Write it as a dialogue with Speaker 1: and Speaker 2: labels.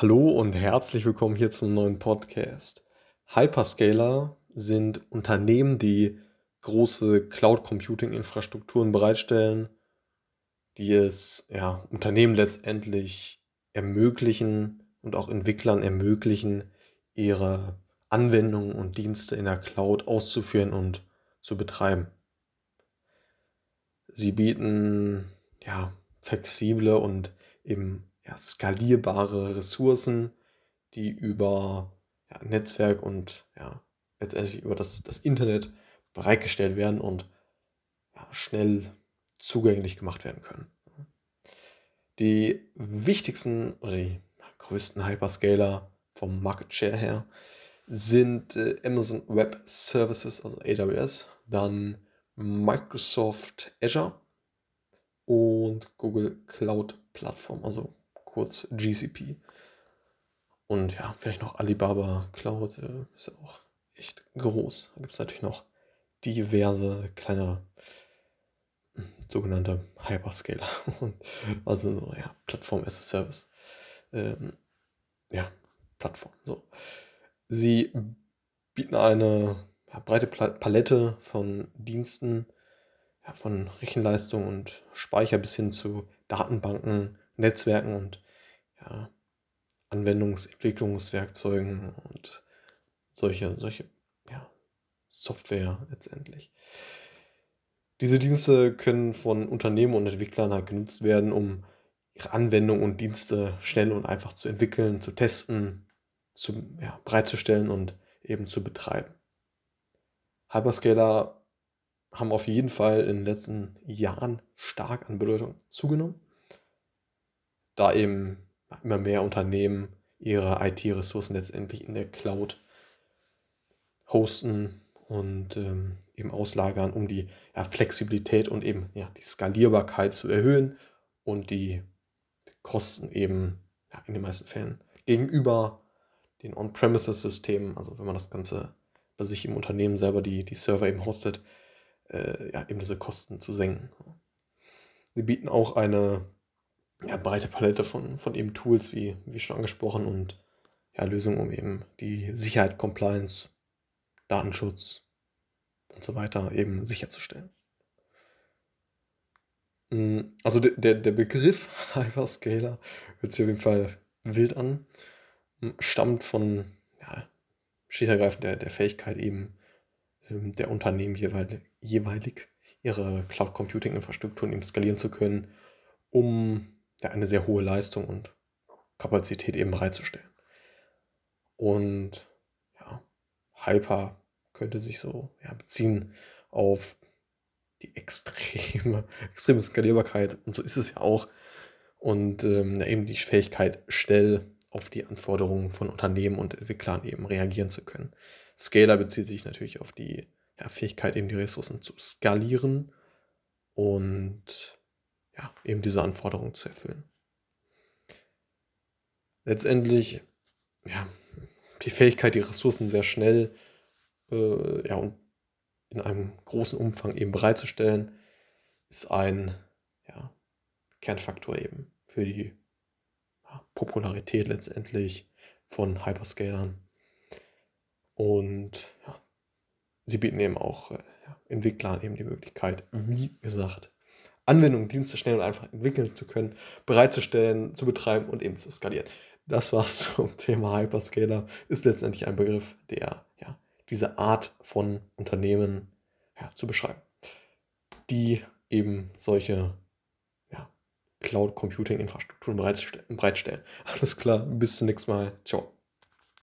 Speaker 1: Hallo und herzlich willkommen hier zum neuen Podcast. Hyperscaler sind Unternehmen, die große Cloud Computing Infrastrukturen bereitstellen, die es ja, Unternehmen letztendlich ermöglichen und auch Entwicklern ermöglichen, ihre Anwendungen und Dienste in der Cloud auszuführen und zu betreiben. Sie bieten ja, flexible und eben ja, skalierbare Ressourcen, die über ja, Netzwerk und ja, letztendlich über das, das Internet bereitgestellt werden und ja, schnell zugänglich gemacht werden können. Die wichtigsten oder die größten Hyperscaler vom Market Share her sind äh, Amazon Web Services, also AWS, dann Microsoft Azure und Google Cloud Plattform, also kurz GCP. Und ja, vielleicht noch Alibaba Cloud äh, ist ja auch echt groß. Da gibt es natürlich noch diverse kleine hm, sogenannte Hyperscaler. also so, ja, Plattform as a Service. Ähm, ja, Plattform. So. Sie bieten eine ja, breite Palette von Diensten, ja, von Rechenleistung und Speicher bis hin zu Datenbanken, Netzwerken und ja, Anwendungsentwicklungswerkzeugen und solche, solche ja, Software letztendlich. Diese Dienste können von Unternehmen und Entwicklern halt genutzt werden, um ihre Anwendungen und Dienste schnell und einfach zu entwickeln, zu testen, zu, ja, bereitzustellen und eben zu betreiben. Hyperscaler haben auf jeden Fall in den letzten Jahren stark an Bedeutung zugenommen da eben immer mehr Unternehmen ihre IT-Ressourcen letztendlich in der Cloud hosten und ähm, eben auslagern, um die ja, Flexibilität und eben ja, die Skalierbarkeit zu erhöhen und die Kosten eben ja, in den meisten Fällen gegenüber den On-Premises-Systemen, also wenn man das Ganze bei sich im Unternehmen selber die, die Server eben hostet, äh, ja, eben diese Kosten zu senken. Sie bieten auch eine ja, breite Palette von, von eben Tools, wie, wie schon angesprochen, und ja, Lösungen, um eben die Sicherheit, Compliance, Datenschutz und so weiter eben sicherzustellen. Mm, also der, der Begriff Hyperscaler hört sich auf jeden Fall wild an, mm, stammt von ja, schlicht der, der Fähigkeit eben ähm, der Unternehmen jeweilig, jeweilig ihre Cloud Computing Infrastrukturen eben skalieren zu können, um ja, eine sehr hohe Leistung und Kapazität eben bereitzustellen. Und ja, Hyper könnte sich so ja, beziehen auf die extreme, extreme Skalierbarkeit. Und so ist es ja auch. Und ähm, eben die Fähigkeit, schnell auf die Anforderungen von Unternehmen und Entwicklern eben reagieren zu können. Scaler bezieht sich natürlich auf die ja, Fähigkeit, eben die Ressourcen zu skalieren und ja, eben diese Anforderungen zu erfüllen. Letztendlich, ja, die Fähigkeit, die Ressourcen sehr schnell äh, ja, und in einem großen Umfang eben bereitzustellen, ist ein ja, Kernfaktor eben für die ja, Popularität letztendlich von Hyperscalern. Und ja, sie bieten eben auch äh, Entwicklern eben die Möglichkeit, wie gesagt, Anwendungen, Dienste schnell und einfach entwickeln zu können, bereitzustellen, zu betreiben und eben zu skalieren. Das war's zum Thema Hyperscaler. Ist letztendlich ein Begriff, der ja, diese Art von Unternehmen ja, zu beschreiben, die eben solche ja, Cloud Computing Infrastrukturen bereitstellen. Alles klar, bis zum nächsten Mal. Ciao.